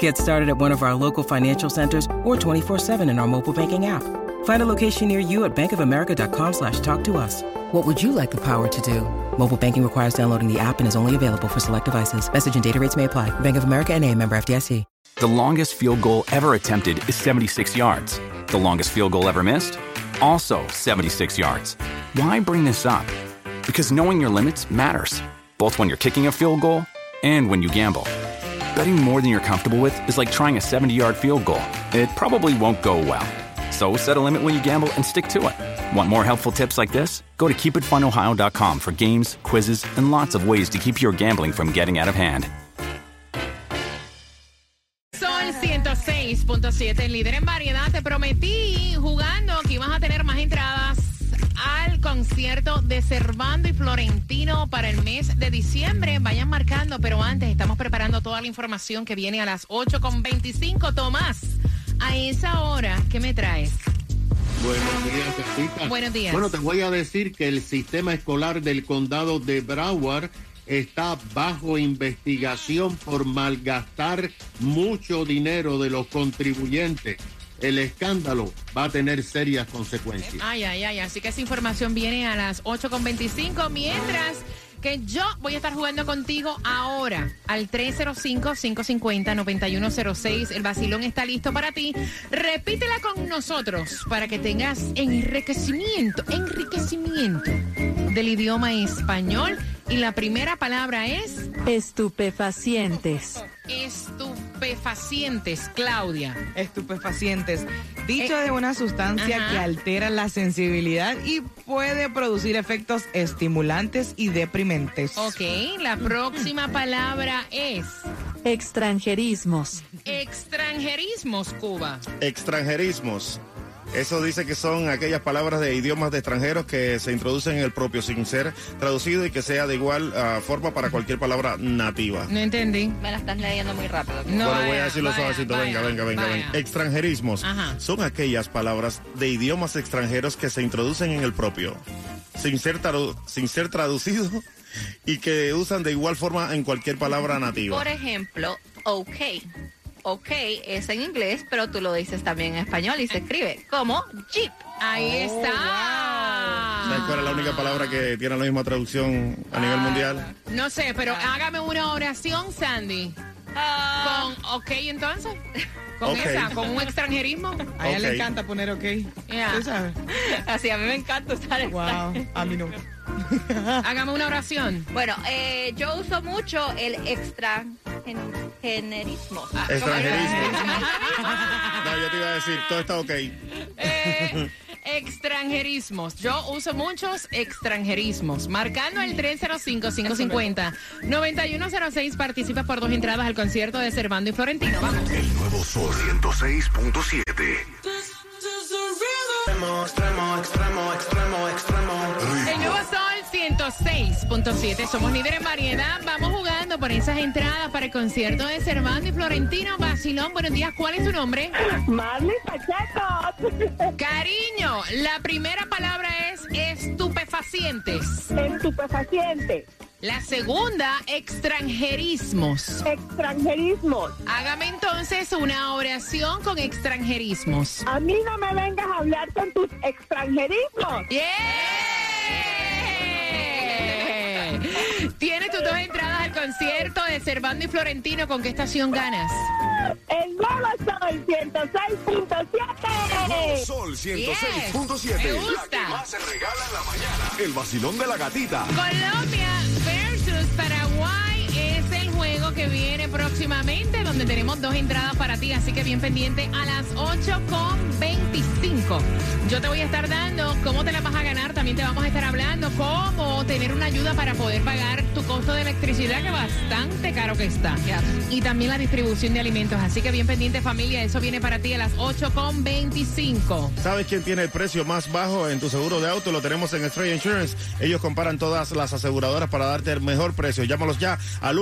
Get started at one of our local financial centers or 24-7 in our mobile banking app. Find a location near you at bankofamerica.com slash talk to us. What would you like the power to do? Mobile banking requires downloading the app and is only available for select devices. Message and data rates may apply. Bank of America and a member FDIC. The longest field goal ever attempted is 76 yards. The longest field goal ever missed? Also 76 yards. Why bring this up? Because knowing your limits matters, both when you're kicking a field goal and when you gamble. Betting more than you're comfortable with is like trying a 70 yard field goal. It probably won't go well. So set a limit when you gamble and stick to it. Want more helpful tips like this? Go to keepitfunohio.com for games, quizzes, and lots of ways to keep your gambling from getting out of hand. Sol 106.7, el líder en variedad. Te prometí jugando que ibas a tener más entradas concierto de Cervando y Florentino para el mes de diciembre. Vayan marcando, pero antes estamos preparando toda la información que viene a las 8.25. Tomás, a esa hora, ¿qué me traes? Buenos días. Buenos días. Bueno, te voy a decir que el sistema escolar del condado de Broward está bajo investigación por malgastar mucho dinero de los contribuyentes. El escándalo va a tener serias consecuencias. Ay, ay, ay. Así que esa información viene a las 8.25. Mientras que yo voy a estar jugando contigo ahora al 305-550-9106. El vacilón está listo para ti. Repítela con nosotros para que tengas enriquecimiento, enriquecimiento del idioma español. Y la primera palabra es Estupefacientes. estupefacientes, Claudia. estupefacientes. Dicho Eh, de una sustancia ajá. que altera la sensibilidad y puede producir efectos estimulantes y deprimentes. Ok, la próxima palabra es Extranjerismos. extranjerismos, Cuba. Extranjerismos. Eso dice que son aquellas palabras de idiomas de extranjeros que se introducen en el propio sin ser traducido y que sea de igual ah, forma para cualquier palabra nativa. No entendí. Me la estás leyendo muy rápido. No, bueno, voy a decirlo vaya, suavecito. Venga, vaya, venga, venga, venga. Extranjerismos Ajá. son aquellas palabras de idiomas extranjeros que se introducen en el propio, sin ser, sin ser traducido y que usan de igual forma en cualquier palabra nativa. Por ejemplo, OK. OK es en inglés, pero tú lo dices también en español y se escribe como Jeep. Ahí está. ¿Sabes cuál es la única palabra que tiene la misma traducción a nivel mundial? No sé, pero hágame una oración, Sandy. Ah, Con ok, entonces. Con Ok. esa, con un extranjerismo. A ella le encanta poner ok. Yeah. ¿Tú sabes? así a mí me encanta usar el Wow, a mí no. Hágame una oración. Bueno, eh, yo uso mucho el extranjerismo. Ah, Extranjerismo. No, yo te iba a decir, todo está ok. Eh, extranjerismos. Yo uso muchos extranjerismos. Marcando el 305-550-9106. Participa por dos entradas al concierto de Cervando y Florentino. Vamos. El nuevo Sol 106.7. El nuevo Sol 106.7. Somos líderes en variedad. Vamos jugando por esas entradas para el concierto de Cervando y Florentino. Basilón, buenos días. ¿Cuál es tu nombre? Marley Pacheco, Cariño, la primera palabra es estupefacientes. estupefaciente, La segunda, extranjerismos. extranjerismo. Hágame entonces una oración con extranjerismos. A mí no me vengas a hablar con tus extranjerismos. ¡Yeah! Tienes tus dos entradas al concierto de Cervando y Florentino. ¿Con qué estación ganas? El nuevo Sol 106.7. Sol Yes, 106.7. me La gusta. que más se regala en la mañana. El vacilón de la gatita. Colombia que viene próximamente, donde tenemos dos entradas para ti, así que bien pendiente a las 8.25. Yo te voy a estar dando cómo te la vas a ganar, también te vamos a estar hablando cómo tener una ayuda para poder pagar tu costo de electricidad, que bastante caro que está. Y también la distribución de alimentos, así que bien pendiente familia, eso viene para ti a las 8.25. ¿Sabes quién tiene el precio más bajo en tu seguro de auto? Lo tenemos en Stray Insurance. Ellos comparan todas las aseguradoras para darte el mejor precio. Llámalos ya al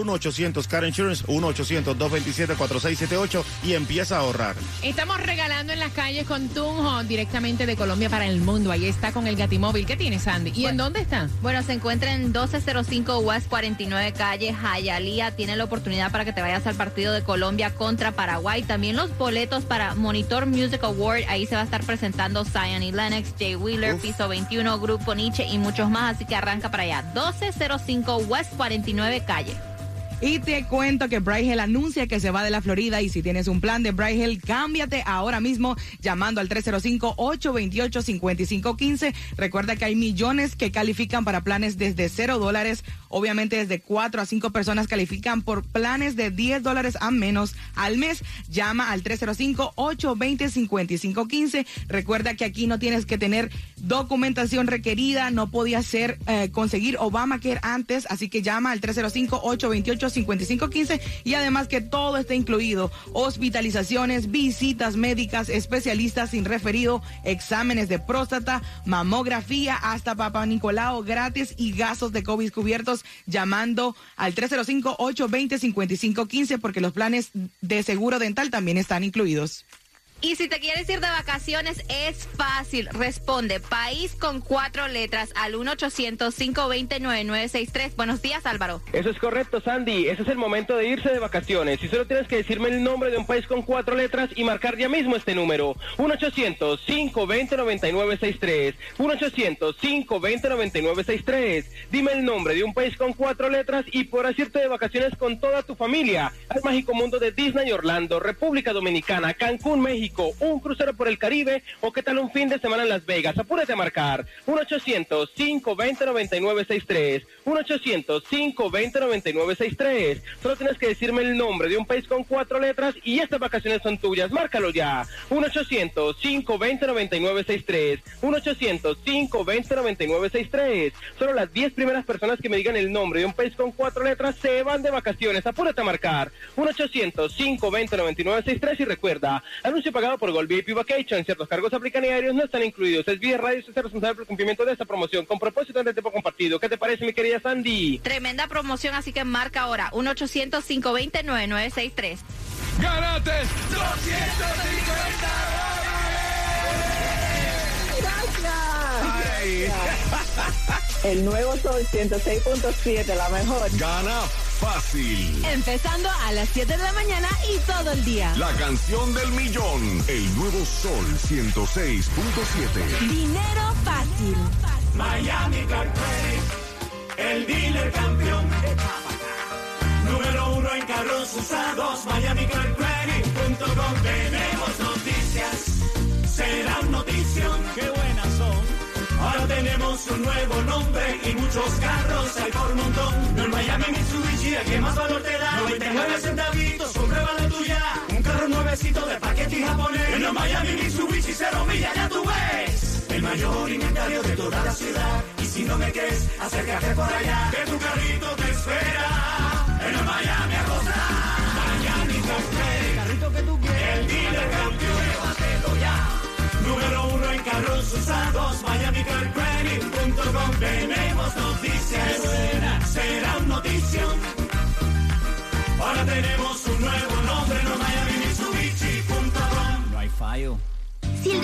1-800-CAR Insurance, 1-800-227-4678 y empieza a ahorrar. Estamos regalando en las calles con Tunjo directamente de Colombia para el mundo. Ahí está con el Gatimóvil. ¿Qué tienes, Sandy? ¿Y en dónde está? Bueno, se encuentra en 1205 West 49 Calle Jayalía. Tiene la oportunidad para que te vayas al partido de Colombia contra Paraguay. También los boletos para Monitor Music Award. Ahí se va a estar presentando Zion y Lennox, Jay Wheeler, Piso 21, Grupo Nietzsche y muchos más. Así que arranca para allá. 1205 West 49 Calle. Y te cuento que Brigel anuncia que se va de la Florida y si tienes un plan de Brigel, cámbiate ahora mismo llamando al 305-828-5515. Recuerda que hay millones que califican para planes desde cero dólares. Obviamente desde cuatro a cinco personas califican por planes de 10 dólares a menos al mes. Llama al 305-820-5515. Recuerda que aquí no tienes que tener documentación requerida, no podía ser eh, conseguir Obamacare antes, así que llama al 305-828-5515 y además que todo está incluido, hospitalizaciones, visitas médicas, especialistas sin referido, exámenes de próstata, mamografía, hasta Papa Nicolau gratis y gastos de COVID cubiertos llamando al 305-820-5515 porque los planes de seguro dental también están incluidos. Y si te quieres ir de vacaciones, es fácil. Responde país con cuatro letras al 1-800-520-9963. Buenos días, Álvaro. Eso es correcto, Sandy. Ese es el momento de irse de vacaciones. Y solo tienes que decirme el nombre de un país con cuatro letras y marcar ya mismo este número. 1-800-520-9963. 1-800-520-9963. Dime el nombre de un país con cuatro letras y podrás irte de vacaciones con toda tu familia al mágico mundo de Disney Orlando, República Dominicana, Cancún, México un crucero por el Caribe o qué tal un fin de semana en Las Vegas. Apúrate a marcar 1-800-520-9963. 1-800-520-9963. Solo tienes que decirme el nombre de un país con cuatro letras y estas vacaciones son tuyas. Márcalo ya. 1-800-520-9963. 1-800-520-9963. Solo las 10 primeras personas que me digan el nombre de un país con cuatro letras se van de vacaciones. Apúrate a marcar 1-800-520-9963 y recuerda, anuncio pagado por Gold VIP Vacation. Ciertos cargos aplican y aéreos no están incluidos. Es Vía Radio, usted es responsable por el cumplimiento de esta promoción con propósito de tiempo compartido. ¿Qué te parece, mi querida Sandy? Tremenda promoción, así que marca ahora 1-800-520-9963. ¡Gánate Gracias. El nuevo Sol 106.7, la mejor. Gana fácil. Empezando a las 7 de la mañana y todo el día. La canción del millón. El nuevo Sol 106.7. Dinero fácil. Miami Car Credit, el dealer campeón. Número uno en carros usados, MiamiCarCredit.com. Tenemos noticias, serán notición. Qué buenas son. Ahora tenemos un nuevo nombre y muchos carros hay por montón. No en Miami Mitsubishi, el que más valor te da. 99 centavitos, comprueba la tuya. Un carro nuevecito de paquete japonés. En los Miami Mitsubishi cero millas, ya tú ves. El mayor inventario de toda la ciudad. Y si no me crees, acércate por allá. Que tu carrito te espera. En el Miami a gozar. Miami. Número uno en carros usados, MiamiCarCredit.com. Tenemos noticias,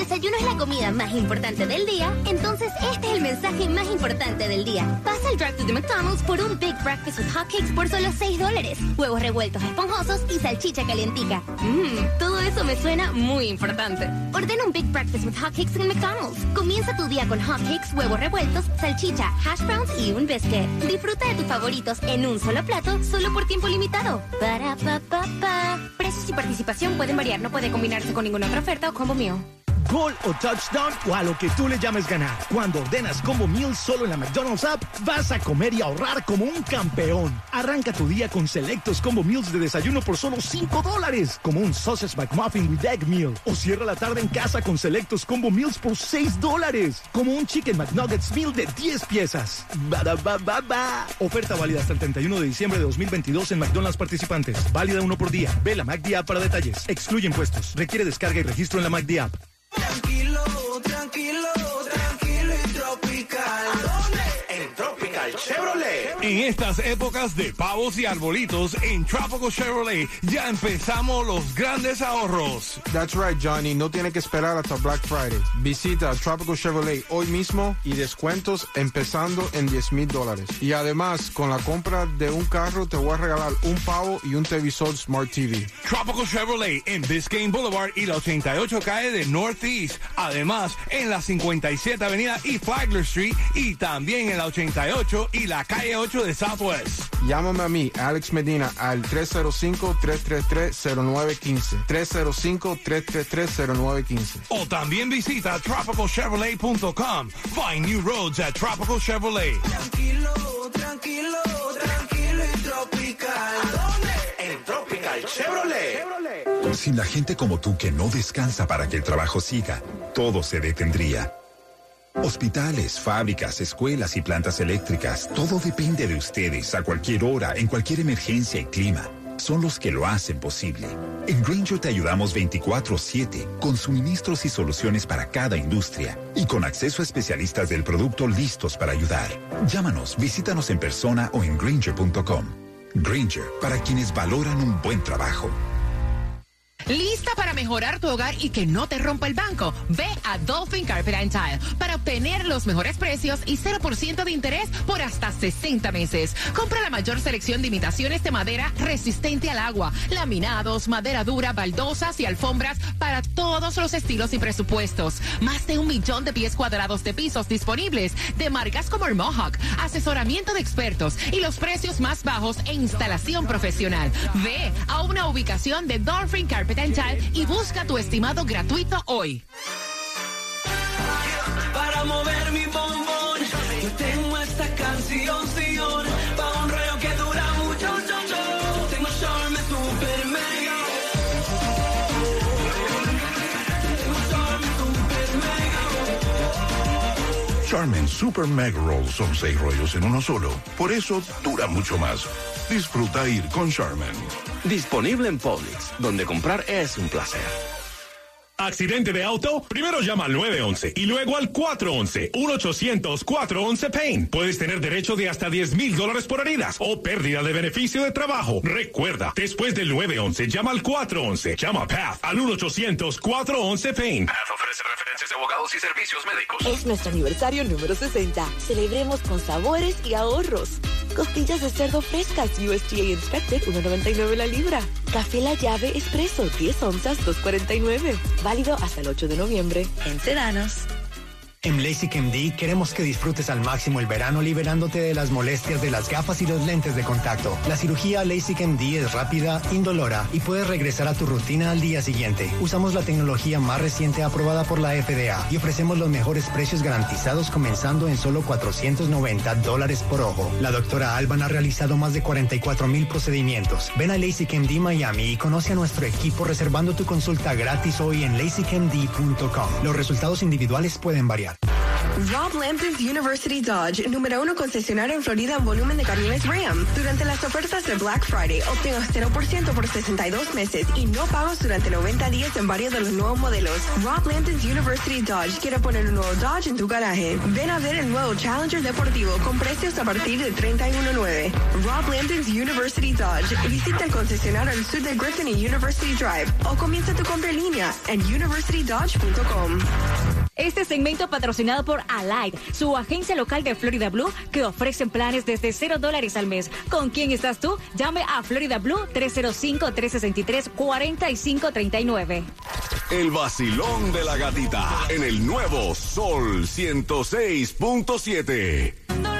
desayuno es la comida más importante del día, entonces este es el mensaje más importante del día. Pasa al drive-thru de McDonald's por un Big Breakfast with Hotcakes por solo 6 dólares. Huevos revueltos esponjosos y salchicha calientica. Mmm, todo eso me suena muy importante. Ordena un Big Breakfast with Hotcakes en McDonald's. Comienza tu día con hotcakes, huevos revueltos, salchicha, hash browns y un biscuit. Disfruta de tus favoritos en un solo plato, solo por tiempo limitado. Para pa pa. Precios y participación pueden variar, no puede combinarse con ninguna otra oferta o combo mío. Gol o touchdown o a lo que tú le llames ganar. Cuando ordenas Combo Meals solo en la McDonald's app, vas a comer y ahorrar como un campeón. Arranca tu día con selectos Combo Meals de desayuno por solo 5 dólares, como un Sausage McMuffin with Egg Meal. O cierra la tarde en casa con selectos Combo Meals por 6 dólares, como un Chicken McNuggets Meal de 10 piezas. Ba Oferta válida hasta el 31 de diciembre de 2022 en McDonald's participantes. Válida uno por día. Ve la app para detalles. Excluye impuestos. Requiere descarga y registro en la McD app. En estas épocas de pavos y arbolitos, en Tropical Chevrolet ya empezamos los grandes ahorros. That's right, Johnny. No tiene que esperar hasta Black Friday. Visita Tropical Chevrolet hoy mismo y descuentos empezando en 10 mil dólares. Y además, con la compra de un carro, te voy a regalar un pavo y un televisor Smart TV. Tropical Chevrolet en Biscayne Boulevard y la 88 calle de Northeast. Además, en la 57 Avenida y Flagler Street y también en la 88 y la calle 8 de Southwest. Llámame a mí, Alex Medina, al 305-333-0915. 305-333-0915. O también visita tropicalchevrolet.com. Find new roads at Tropical Chevrolet. Tranquilo, tranquilo, tranquilo y tropical. ¿Dónde? En Tropical Chevrolet. Sin la gente como tú que no descansa para que el trabajo siga, todo se detendría. Hospitales, fábricas, escuelas y plantas eléctricas, todo depende de ustedes a cualquier hora, en cualquier emergencia y clima. Son los que lo hacen posible. En Granger te ayudamos 24/7 con suministros y soluciones para cada industria y con acceso a especialistas del producto listos para ayudar. Llámanos, visítanos en persona o en granger.com. Granger, para quienes valoran un buen trabajo. ¿Lista para mejorar tu hogar y que no te rompa el banco? Ve a Dolphin Carpet and Tile para obtener los mejores precios y 0% de interés por hasta 60 meses. Compra la mayor selección de imitaciones de madera resistente al agua, laminados, madera dura, baldosas y alfombras para todos los estilos y presupuestos. Más de un millón de pies cuadrados de pisos disponibles de marcas como el Mohawk, asesoramiento de expertos y los precios más bajos e instalación profesional. Ve a una ubicación de Dolphin Carpet and Tile y busca tu estimado gratuito hoy. Para mover mi bombón, yo tengo esta canción, Sion, pa' un rollo que dura mucho, yo, yo. Tengo Charme Super Mega. Tengo Charme Super Mega. Charmin Super Meg Roll son seis rollos en uno solo. Por eso dura mucho más. Disfruta ir con Charmin. Disponible en Publix, donde comprar es un placer. ¿Accidente de auto? Primero llama al 911 y luego al 411. 1-800-411-PAIN. Puedes tener derecho de hasta 10 mil dólares por heridas o pérdida de beneficio de trabajo. Recuerda, después del 911, llama al 411. Llama a PATH al 1-800-411-PAIN. PATH ofrece referencias de abogados y servicios médicos. Es nuestro aniversario número 60. Celebremos con sabores y ahorros. Costillas de cerdo frescas USDA Inspected 1.99 la libra. Café La Llave Expreso 10 onzas 2.49. Válido hasta el 8 de noviembre en Sedanos. En LASIK MD queremos que disfrutes al máximo el verano liberándote de las molestias de las gafas y los lentes de contacto. La cirugía LASIK MD es rápida, indolora y puedes regresar a tu rutina al día siguiente. Usamos la tecnología más reciente aprobada por la FDA y ofrecemos los mejores precios garantizados comenzando en solo 490 dólares por ojo. La doctora Alban ha realizado más de 44 mil procedimientos. Ven a LASIK MD Miami y conoce a nuestro equipo reservando tu consulta gratis hoy en LASIKMD.com. Los resultados individuales pueden variar. Rob Lampton's University Dodge, número uno concesionario en Florida en volumen de camiones Ram. Durante las ofertas de Black Friday, obtenga 0% por 62 meses y no pagos durante 90 días en varios de los nuevos modelos. Rob Lampton's University Dodge quiere poner un nuevo Dodge en tu garaje. Ven a ver el nuevo Challenger deportivo con precios a partir de 31.9. Rob Lampton's University Dodge. Visita el concesionario al sur de Griffin y University Drive o comienza tu compra en línea en universitydodge.com. Este segmento patrocinado por Allied, su agencia local de Florida Blue, que ofrecen planes desde 0 dólares al mes. ¿Con quién estás tú? Llame a Florida Blue 305-363-4539. El vacilón de la gatita en el nuevo Sol 106.7.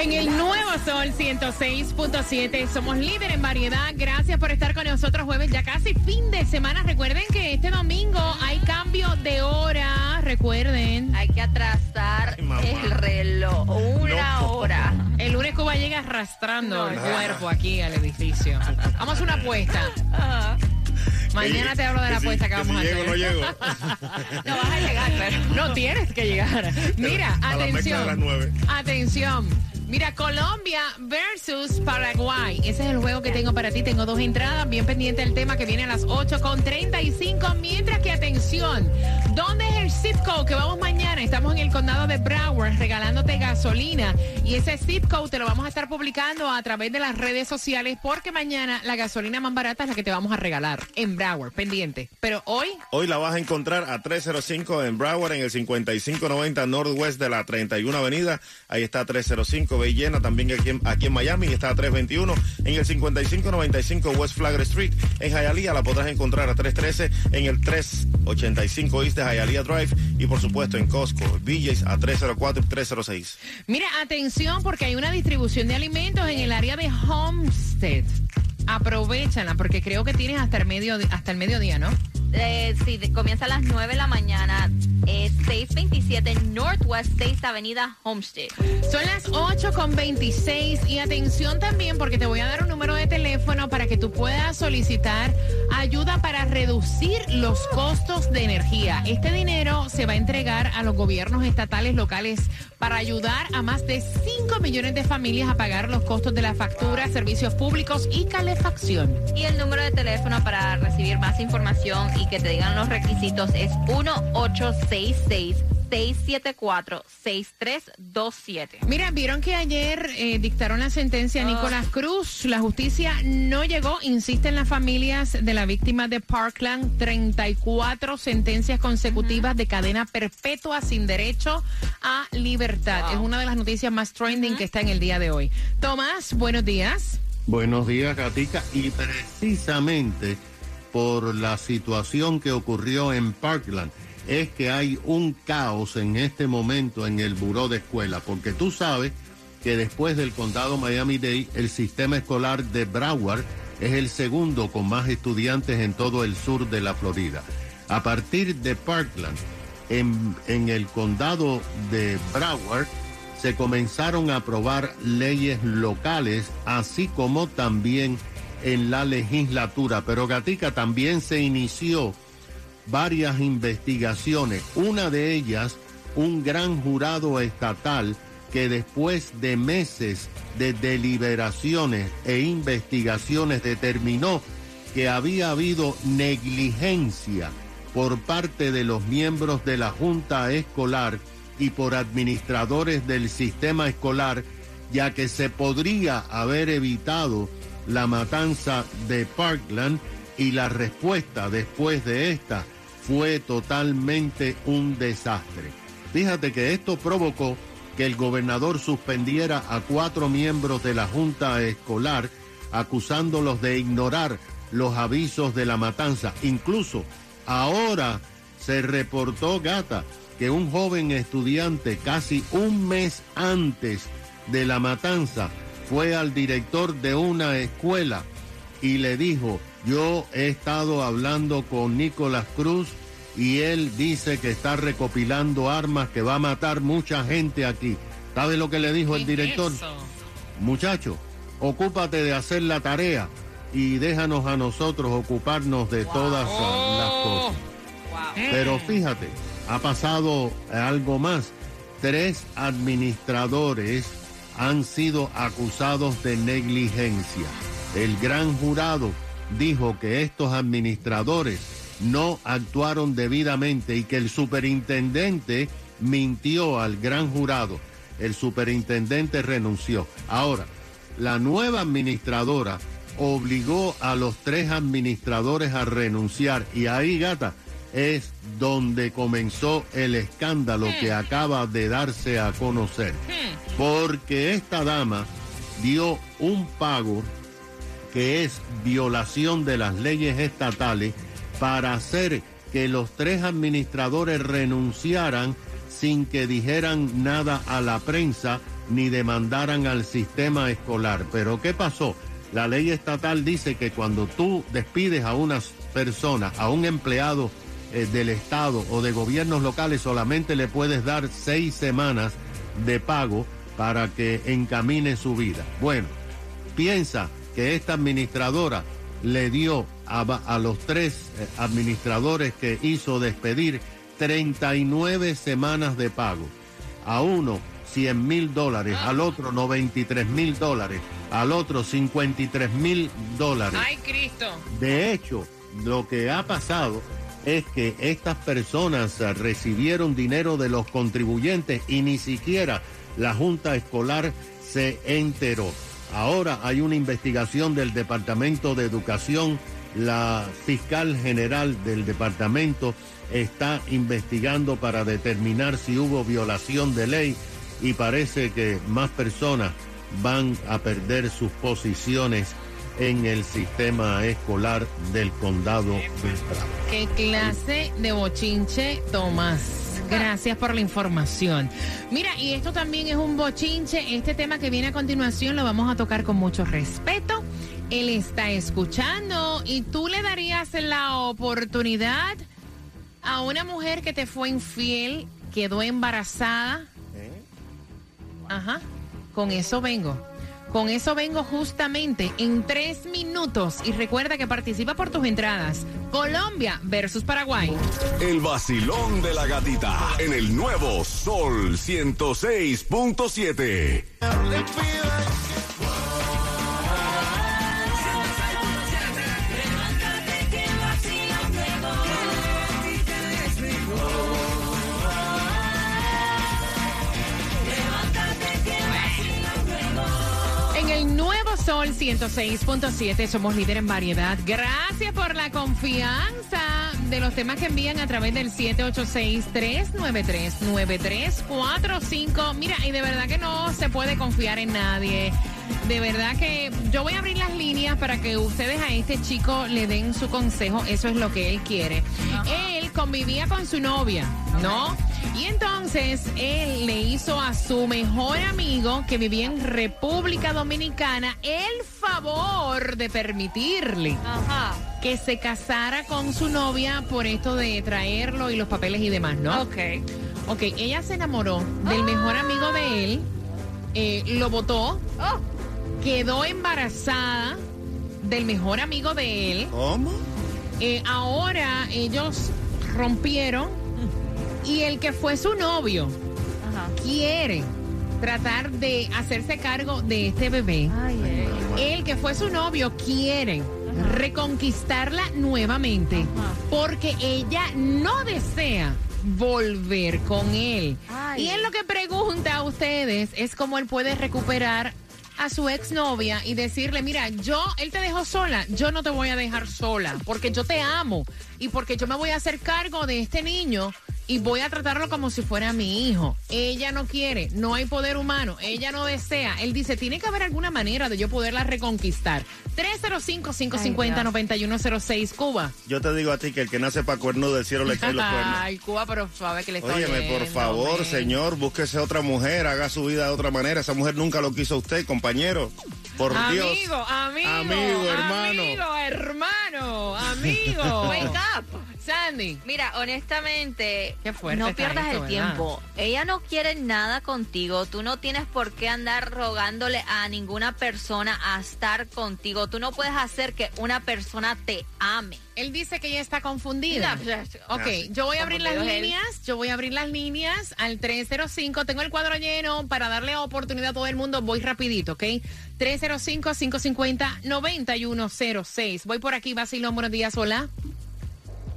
En el nuevo Sol 106.7 somos líder en variedad. Gracias por estar con nosotros jueves, ya casi fin de semana. Recuerden que este domingo hay cambio de hora. Recuerden. Hay que atrasar el reloj. Una hora. El lunes Cuba llega arrastrando el cuerpo aquí al edificio. Vamos a una apuesta. Mañana te hablo de la apuesta que, vamos a hacer. no llego. no vas a llegar, pero no tienes que llegar. Mira, A la mezcla de las atención. Mira, Colombia versus Paraguay. Ese es el juego que tengo para ti. Tengo dos entradas. Bien pendiente del tema que viene a las 8 con 35. Mientras que, atención, ¿dónde es el zip code que vamos mañana? Estamos en el condado de Broward regalándote gasolina. Y ese zip code te lo vamos a estar publicando a través de las redes sociales porque mañana la gasolina más barata es la que te vamos a regalar en Broward. Pendiente. Pero hoy Hoy la vas a encontrar a 305 en Broward, en el 5590 Northwest de la 31 Avenida. Ahí está 305, ve llena también aquí en, aquí en Miami. Está a 321 en el 5595 West Flagler Street. En Hialeah la podrás encontrar a 313 en el 385 East de Hialeah Drive. Y por supuesto en Costco, BJ's a 304 y 306. Mira, atención porque hay una distribución de alimentos en el área de Homestead. Aprovechala porque creo que tienes hasta el, medio, hasta el mediodía, ¿no? Eh, sí, de- comienza a las 9 de la mañana. Es 627 Northwest 6 Avenida Homestead. Son las 8 con 26 y atención también porque te voy a dar un número de teléfono para que tú puedas solicitar ayuda para reducir los costos de energía. Este dinero se va a entregar a los gobiernos estatales locales para ayudar a más de 5 millones de familias a pagar los costos de la factura, servicios públicos y calefacción. Y el número de teléfono para recibir más información y que te digan los requisitos es 1866-674-6327. Mira, vieron que ayer eh, dictaron la sentencia a Nicolás Cruz. La justicia no llegó, insisten las familias de la víctima de Parkland, 34 sentencias consecutivas de cadena perpetua sin derecho a libertad. Es una de las noticias más trending que está en el día de hoy. Tomás, buenos días. Buenos días, Gatica. Y precisamente por la situación que ocurrió en Parkland, es que hay un caos en este momento en el buró de escuela, porque tú sabes que después del condado Miami-Dade, el sistema escolar de Broward es el segundo con más estudiantes en todo el sur de la Florida. A partir de Parkland, en, en el condado de Broward, se comenzaron a aprobar leyes locales, así como también en la legislatura. Pero Gatica también se inició varias investigaciones. Una de ellas, un gran jurado estatal que después de meses de deliberaciones e investigaciones determinó que había habido negligencia por parte de los miembros de la Junta Escolar y por administradores del sistema escolar, ya que se podría haber evitado la matanza de Parkland y la respuesta después de esta fue totalmente un desastre. Fíjate que esto provocó que el gobernador suspendiera a cuatro miembros de la Junta Escolar acusándolos de ignorar los avisos de la matanza. Incluso ahora se reportó, gata, que un joven estudiante casi un mes antes de la matanza fue al director de una escuela y le dijo, yo he estado hablando con Nicolás Cruz y él dice que está recopilando armas, que va a matar mucha gente aquí. ¿Sabe lo que le dijo el director? Muchacho, ocúpate de hacer la tarea y déjanos a nosotros ocuparnos de todas las cosas. Pero fíjate, ha pasado algo más. Tres administradores han sido acusados de negligencia. El gran jurado dijo que estos administradores no actuaron debidamente y que el superintendente mintió al gran jurado. El superintendente renunció. Ahora, la nueva administradora obligó a los tres administradores a renunciar y ahí, gata, es donde comenzó el escándalo que acaba de darse a conocer. Porque esta dama dio un pago que es violación de las leyes estatales para hacer que los tres administradores renunciaran sin que dijeran nada a la prensa ni demandaran al sistema escolar. Pero ¿qué pasó? La ley estatal dice que cuando tú despides a una persona, a un empleado eh, del Estado o de gobiernos locales, solamente le puedes dar seis semanas de pago para que encamine su vida. Bueno, piensa que esta administradora le dio a, a los tres eh, administradores que hizo despedir 39 semanas de pago. A uno 100 mil dólares, al otro 93 mil dólares, al otro 53 mil dólares. Ay, Cristo. De hecho, lo que ha pasado es que estas personas eh, recibieron dinero de los contribuyentes y ni siquiera la Junta Escolar se enteró. Ahora hay una investigación del Departamento de Educación. La fiscal general del departamento está investigando para determinar si hubo violación de ley y parece que más personas van a perder sus posiciones en el sistema escolar del condado de Broward. ¿Qué clase de bochinche Tomás? Gracias por la información. Mira, y esto también es un bochinche. Este tema que viene a continuación lo vamos a tocar con mucho respeto. Él está escuchando y tú le darías la oportunidad a una mujer que te fue infiel, quedó embarazada. Ajá, con eso vengo. Con eso vengo justamente en tres minutos. Y recuerda que participa por tus entradas. Colombia versus Paraguay. El vacilón de la gatita en el nuevo Sol 106.7. 106.7 somos líder en variedad. Gracias por la confianza de los temas que envían a través del 786-393-9345. Mira, y de verdad que no se puede confiar en nadie. De verdad que yo voy a abrir las líneas para que ustedes a este chico le den su consejo. Eso es lo que él quiere. Él convivía con su novia, ¿no? Y entonces él le hizo a su mejor amigo que vivía en República Dominicana el favor de permitirle que se casara con su novia por esto de traerlo y los papeles y demás, ¿no? Ok. Ok, ella se enamoró del mejor amigo de él, eh, lo votó, quedó embarazada del mejor amigo de él. ¿Cómo? Eh, ahora ellos rompieron y el que fue su novio quiere tratar de hacerse cargo de este bebé. El que fue su novio quiere reconquistarla nuevamente porque ella no desea volver con él. Y él lo que pregunta a ustedes es cómo él puede recuperar a su exnovia y decirle, mira, yo, él te dejó sola, yo no te voy a dejar sola, porque yo te amo y porque yo me voy a hacer cargo de este niño y voy a tratarlo como si fuera mi hijo. Ella no quiere, no hay poder humano, ella no desea. Él dice, tiene que haber alguna manera de yo poderla reconquistar. 305-550-9106, Cuba. Yo te digo a ti que el que nace para cuerno del cielo le cae los cuernos. Ay, Cuba, pero suave que le estoy Óyeme, por favor, señor, búsquese otra mujer, haga su vida de otra manera. Esa mujer nunca lo quiso a usted, compañero. Por Dios. Amigo, amigo. Amigo, hermano. Amigo, hermano, amigo. Wake up. Sandy. Mira, honestamente, fuerte no está pierdas esto, el ¿verdad? tiempo. Ella no quiere nada contigo. Tú no tienes por qué andar rogándole a ninguna persona a estar contigo. Tú no puedes hacer que una persona te ame. Él dice que ella está confundida. Ok, yo voy a abrir las líneas, yo voy a abrir las líneas al 305. Tengo el cuadro lleno para darle oportunidad a todo el mundo. Voy rapidito, ¿ok? 305-550-9106. Voy por aquí, Basilón, buenos días, hola.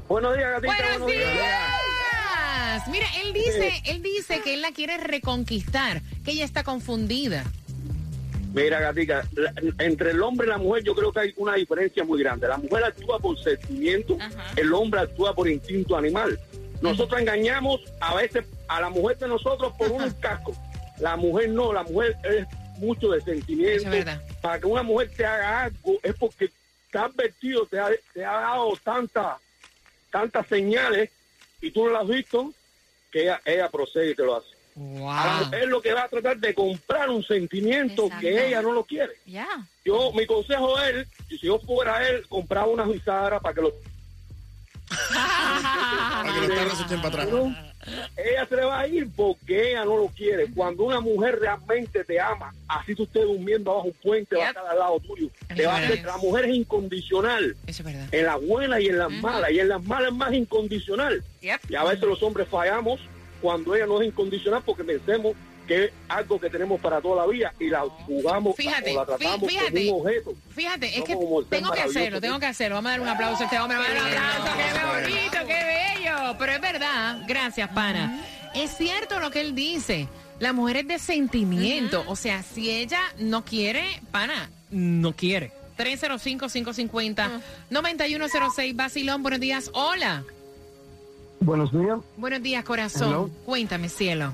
Buenos días, gatita. ¡Buenos días! Mira, él dice, él dice que él la quiere reconquistar, que ella está confundida. Mira, gatica, entre el hombre y la mujer yo creo que hay una diferencia muy grande. La mujer actúa por sentimiento, el hombre actúa por instinto animal. Nosotros engañamos a veces a la mujer de nosotros por un casco. La mujer no, la mujer es mucho de sentimiento. Es. Para que una mujer te haga algo es porque te ha advertido, te ha, te ha dado tantas tantas señales y tú no las has visto que ella, ella procede y te lo hace. A la mujer lo que va a tratar de comprar un sentimiento que ella no lo quiere. Yo, mi consejo es, si yo fuera él, compraba una Huizara para que lo... Para que los carros se echen para atrás. Ella se le va a ir porque ella no lo quiere. Cuando una mujer realmente te ama, así tú estés durmiendo abajo un puente, va a estar al lado tuyo. Te va a hacer- la mujer es incondicional. Eso es verdad. En las buenas y en las malas. Y en las malas es más incondicional. Y a veces los hombres fallamos cuando ella no es incondicional porque pensemos que es algo que tenemos para toda la vida y la jugamos Fíjate, o la tratamos fí- fíjate. como un objeto. Fíjate, es No que tengo que hacerlo, tengo que hacerlo. Vamos a dar un aplauso a este hombre. Vamos a dar un aplauso, qué bonito, qué bello. Pero es verdad, gracias, pana. Es cierto lo que él dice. La mujer es de sentimiento. O sea, si ella no quiere, pana, no quiere. 305-550-9106, Basilón, buenos días. Hola. Buenos días. Buenos días, corazón. Hello. Cuéntame, cielo.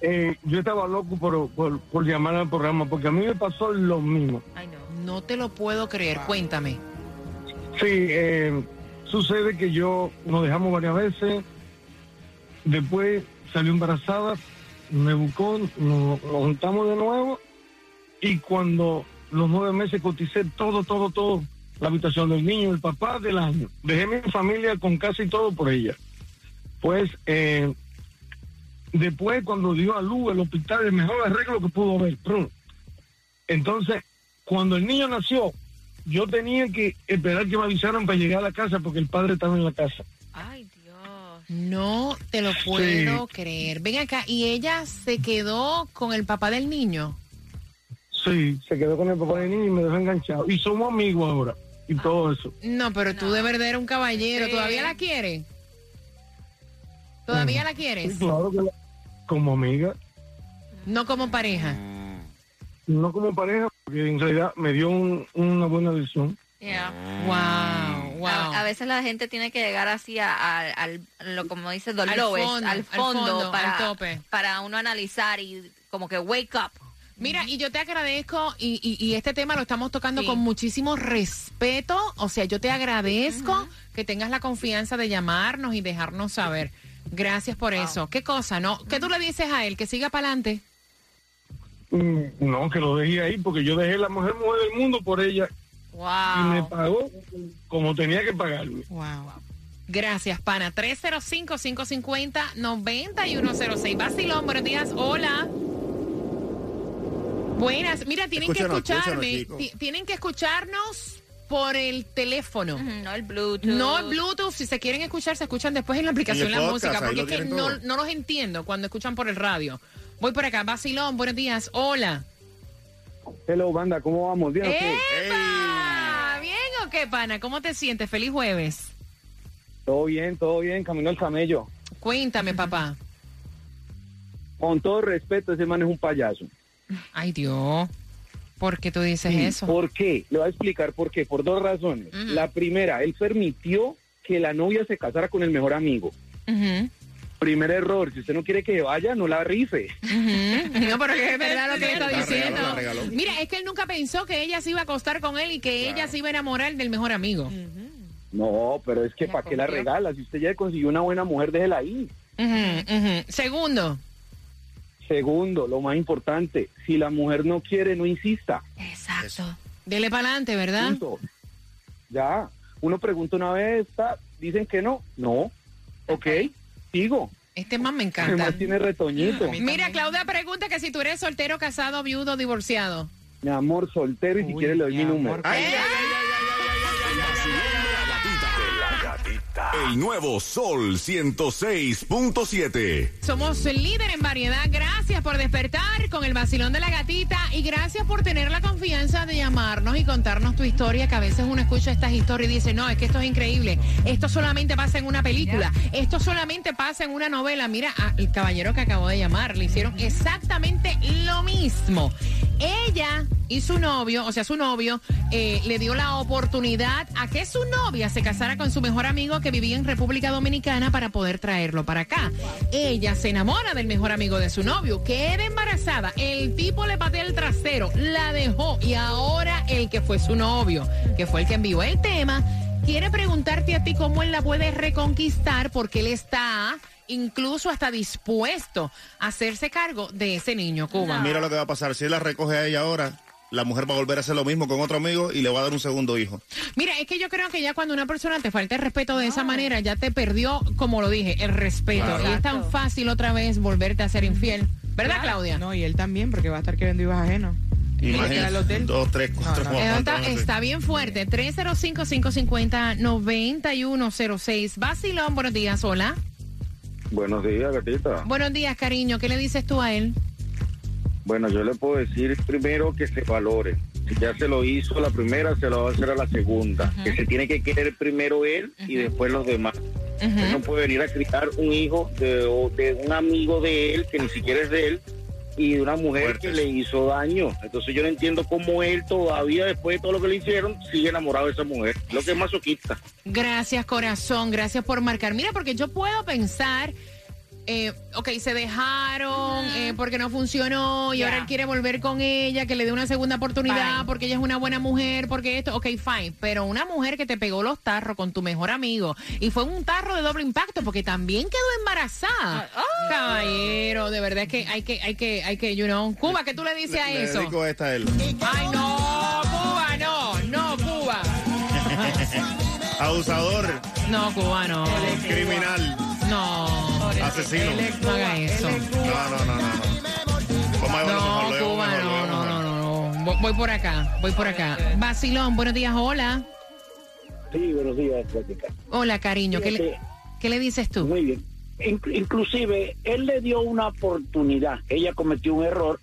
Eh, yo estaba loco por, por, por llamar al programa porque a mí me pasó lo mismo. No te lo puedo creer. Cuéntame. Sí, eh, sucede que yo nos dejamos varias veces, después salió embarazada, me buscó, nos, nos juntamos de nuevo y cuando los nueve meses coticé todo, todo, todo, la habitación del niño, el papá del año, dejé mi familia con casi todo por ella. Pues eh, después cuando dio a luz el hospital, el mejor arreglo que pudo haber. Entonces, cuando el niño nació, yo tenía que esperar que me avisaran para llegar a la casa porque el padre estaba en la casa. No te lo puedo creer. Ven acá, ¿y ella se quedó con el papá del niño? Sí, se quedó con el papá del niño y me dejó enganchado. Y somos amigos ahora y todo eso. No, pero tú de verdad eres un caballero. ¿Todavía la quieres? ¿Todavía la quieres? Sí, claro que la- como amiga, No como pareja. no como pareja, porque en realidad me dio un- una buena decisión. Wow, wow. A, a veces la gente tiene que llegar así a, a- al, lo como dice Don Al fondo, al al fondo, para, al tope. para uno analizar y como que wake up. Mira, y yo te agradezco, y, y- y este tema lo estamos tocando Sí. con muchísimo respeto. O sea, yo te agradezco que tengas la confianza de llamarnos y dejarnos saber. Gracias por eso. ¿Qué cosa, no? ¿Qué tú le dices a él? ¿Que siga para adelante? Mm, No, que lo dejé ahí porque yo dejé la mujer mujer del mundo por ella y me pagó como tenía que pagarme. Wow. Gracias, pana. 305-550-9106. Basilón, buenos días. Hola. Buenas. Mira, tienen que escucharme. tienen que escucharnos por el teléfono. No el Bluetooth. No el Bluetooth. Si se quieren escuchar, se escuchan después en la aplicación el la podcast, música. Porque es que no, no los entiendo cuando escuchan por el radio. Voy por acá. Basilón, buenos días. Hola. Hello, banda, ¿cómo vamos? ¿Bien? ¡Epa! ¿Bien o qué, pana? ¿Cómo te sientes? Feliz jueves. Todo bien, todo bien, camino al camello. Cuéntame, papá. Con todo respeto, ese man es un payaso. Ay, Dios. ¿Por qué tú dices Sí, eso? ¿Por qué? Le voy a explicar por qué. Por dos razones. La primera, él permitió que la novia se casara con el mejor amigo. Primer error, si usted no quiere que vaya, no la rife. No, pero es verdad lo que le está La regaló, diciendo. la regaló. Mira, es que él nunca pensó que ella se iba a acostar con él y que ella se iba a enamorar del mejor amigo. No, pero es que ¿para qué la regala? Si usted ya consiguió una buena mujer, déjela ahí. Segundo. Segundo, lo más importante, si la mujer no quiere, no insista. Exacto. Dele para adelante, ¿verdad? Punto. Ya, uno pregunta una vez, dicen que no, no, ok, sigo. Este man me encanta. Además tiene retoñito. Mira, Claudia pregunta que si tú eres soltero, casado, viudo, divorciado. Mi amor soltero y si quiere le doy mi número. El nuevo Sol 106.7. Somos el líder en variedad. Gracias por despertar con el vacilón de la gatita y gracias por tener la confianza de llamarnos y contarnos tu historia, que a veces uno escucha estas historias y dice, no, es que esto es increíble. Esto solamente pasa en una película. Esto solamente pasa en una novela. Mira, al caballero que acabo de llamar, le hicieron exactamente lo mismo. Ella y su novio, o sea, su novio, eh, le dio la oportunidad a que su novia se casara con su mejor amigo que vivía en República Dominicana para poder traerlo para acá. Ella se enamora del mejor amigo de su novio, queda embarazada, el tipo le patea el trasero, la dejó y ahora el que fue su novio, que fue el que envió el tema, quiere preguntarte a ti cómo él la puede reconquistar porque él está incluso hasta dispuesto a hacerse cargo de ese niño, Cuba. Mira lo que va a pasar. Si él la recoge a ella ahora, la mujer va a volver a hacer lo mismo con otro amigo y le va a dar un segundo hijo. Mira, es que yo creo que ya cuando una persona te falta el respeto de esa manera, ya te perdió, como lo dije, el respeto. Claro. Y es tan fácil otra vez volverte a ser infiel. ¿Verdad, Claudia? No, y él también, porque va a estar queriendo hijos ajenos. ¿Y le queda el hotel? Dos, tres, cuatro. Eso cuatro, está, cuatro, está bien fuerte. 305-550-9106. Basilón, buenos días, hola. Buenos días, gatita. Buenos días, cariño. ¿Qué le dices tú a él? Bueno, yo le puedo decir primero que se valore. Si ya se lo hizo la primera, se lo va a hacer a la segunda. Que se tiene que querer primero él y después los demás. Él no puede venir a criar un hijo de, o de un amigo de él, que ni siquiera es de él, y de una mujer que le hizo daño. Entonces yo no entiendo cómo él todavía, después de todo lo que le hicieron, sigue enamorado de esa mujer. Lo que es masoquista. Gracias, corazón. Gracias por marcar. Mira, porque yo puedo pensar, eh, ok, se dejaron eh, porque no funcionó y ahora él quiere volver con ella, que le dé una segunda oportunidad porque ella es una buena mujer, porque esto, ok, fine. Pero una mujer que te pegó los tarros con tu mejor amigo y fue un tarro de doble impacto porque también quedó embarazada. Caballero, de verdad es que hay que, hay que, hay que, you know. Cuba, ¿qué tú le dices a Le eso? dedico esta a él. Ay, no, Cuba, no, no, Cuba. Abusador, No, Cuba, no. criminal, No. asesino. No haga eso. No, no, no, no. no. Vamos a No, Cuba, mejor, no, no, mejor. no, no. Voy, voy por acá, voy por acá. Basilón, buenos días, hola. Sí, buenos días, Jessica. Hola, cariño, ¿qué le, Fíjate, qué le dices tú? Muy bien. Inc- inclusive, él le dio una oportunidad. Ella cometió un error,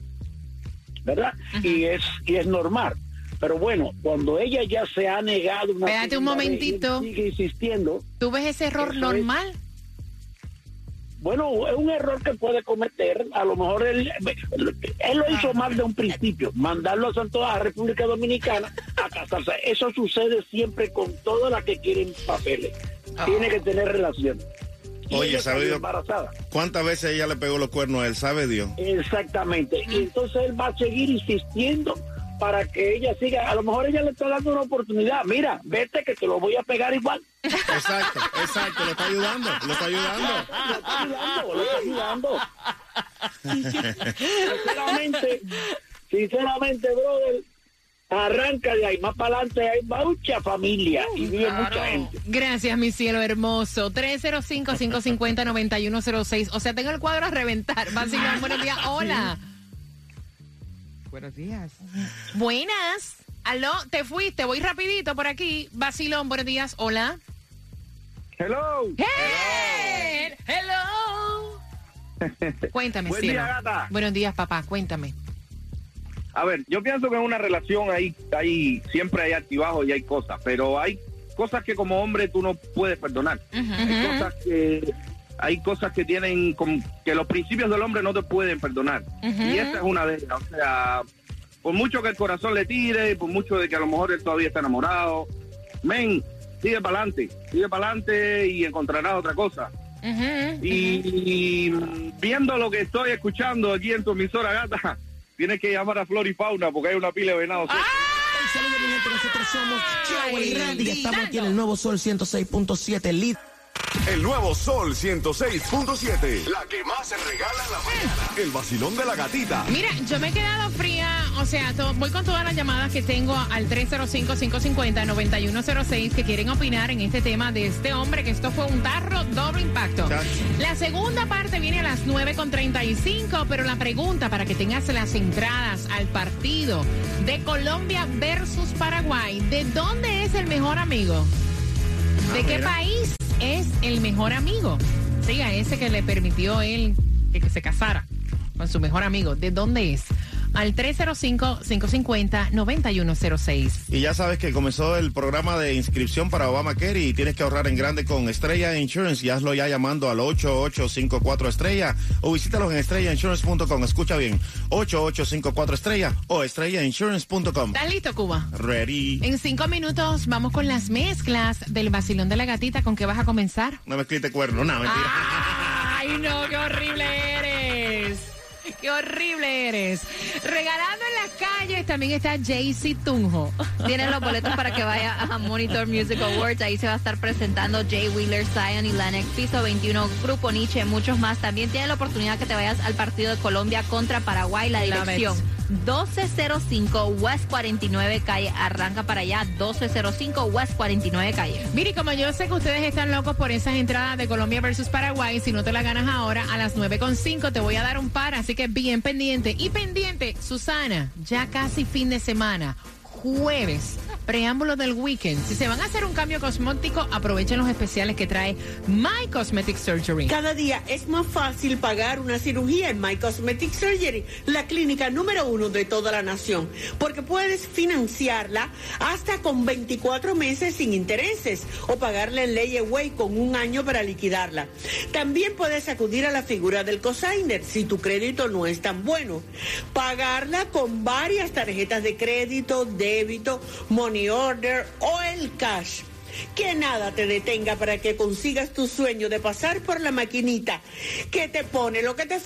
¿verdad? Y es y es normal. Pero bueno, cuando ella ya se ha negado una Espérate un segunda vez, momentito. sigue insistiendo. ¿Tú ves ese error Eso es- normal? Bueno, es un error que puede cometer. A lo mejor él, él lo hizo mal de un principio. Mandarlo a Santo a República Dominicana a casarse. Eso sucede siempre con todas las que quieren papeles. Tiene que tener relación. Y Oye, ¿sabe Dios embarazada. cuántas veces ella le pegó los cuernos a él? ¿Sabe Dios? Exactamente. Y entonces él va a seguir insistiendo para que ella siga. A lo mejor ella le está dando una oportunidad. Mira, vete que te lo voy a pegar igual. Exacto, exacto, lo está ayudando, lo está ayudando. Lo está ayudando, lo está ayudando. sinceramente, sinceramente, brother, arranca de ahí. Más para adelante hay mucha familia y vive mucha gente. Gracias, mi cielo hermoso. 305-550-9106. O sea, tengo el cuadro a reventar. Basilón, buenos días. Hola. Buenos días. Buenas. Aló, te fuiste. Voy rapidito por aquí. Basilón, buenos días. Hola. Hello. Hey, hello. Cuéntame, Buen cielo. día, gata. Buenos días, papá. Cuéntame. A ver, yo pienso que en una relación hay, hay siempre hay altibajos y hay cosas, pero hay cosas que como hombre tú no puedes perdonar. Hay cosas que hay cosas que tienen como que los principios del hombre no te pueden perdonar. Y esta es una de ellas. O sea, por mucho que el corazón le tire, por mucho de que a lo mejor él todavía está enamorado, men, sigue para adelante, sigue para adelante y encontrarás otra cosa. Y, y viendo lo que estoy escuchando aquí en tu emisora, gata, tienes que llamar a Flor y Fauna porque hay una pila de venados. Saludos, mi gente. Nosotros somos y Randy. Estamos aquí en el nuevo Sol 106.7 Lit. El nuevo Sol 106.7. La que más se regala en la mañana. El vacilón de la gatita. Mira, yo me he quedado fría, o sea, voy con todas las llamadas que tengo al 305-550-9106 que quieren opinar en este tema de este hombre, que esto fue un tarro doble impacto. La segunda parte viene a las 9.35, pero la pregunta para que tengas las entradas al partido de Colombia versus Paraguay, ¿de dónde es el mejor amigo? ¿De Ah, qué país es el mejor amigo? Sí, a ese que le permitió él que, se casara con su mejor amigo. ¿De dónde es? Al 305-550-9106. Y ya sabes que comenzó el programa de inscripción para Obamacare y tienes que ahorrar en grande con Estrella Insurance y hazlo ya llamando al 8854 Estrella o visítalos en estrellainsurance.com. Escucha bien, 8854 Estrella o estrellainsurance.com. ¿Estás listo, Cuba? Ready. En cinco minutos vamos con las mezclas del vacilón de la gatita. ¿Con qué vas a comenzar? No me escrite cuerno, no, mentira. ¡Ay, no! ¡Qué horrible eres! Qué horrible eres. Regalando en las calles también está Jaycee Tunjo. Tienen los boletos para que vaya a Monitor Music Awards. Ahí se va a estar presentando Jay Wheeler, Zion y Lanex, Piso 21, Grupo Nietzsche, muchos más. También tienen la oportunidad que te vayas al partido de Colombia contra Paraguay. La dirección 1205 West 49 Calle. Arranca para allá, 1205 West 49 Calle. Mire, como yo sé que ustedes están locos por esas entradas de Colombia versus Paraguay, si no te la ganas ahora, a las 9.5 te voy a dar un par, así que bien pendiente. Y pendiente, Susana, ya casi fin de semana, jueves preámbulo del weekend. Si se van a hacer un cambio cosmético, aprovechen los especiales que trae My Cosmetic Surgery. Cada día es más fácil pagar una cirugía en My Cosmetic Surgery, la clínica número uno de toda la nación, porque puedes financiarla hasta con 24 meses sin intereses o pagarle en Layaway con un año para liquidarla. También puedes acudir a la figura del cosigner si tu crédito no es tan bueno. Pagarla con varias tarjetas de crédito, débito, moneda order o el cash. Que nada te detenga para que consigas tu sueño de pasar por la maquinita que te pone lo que te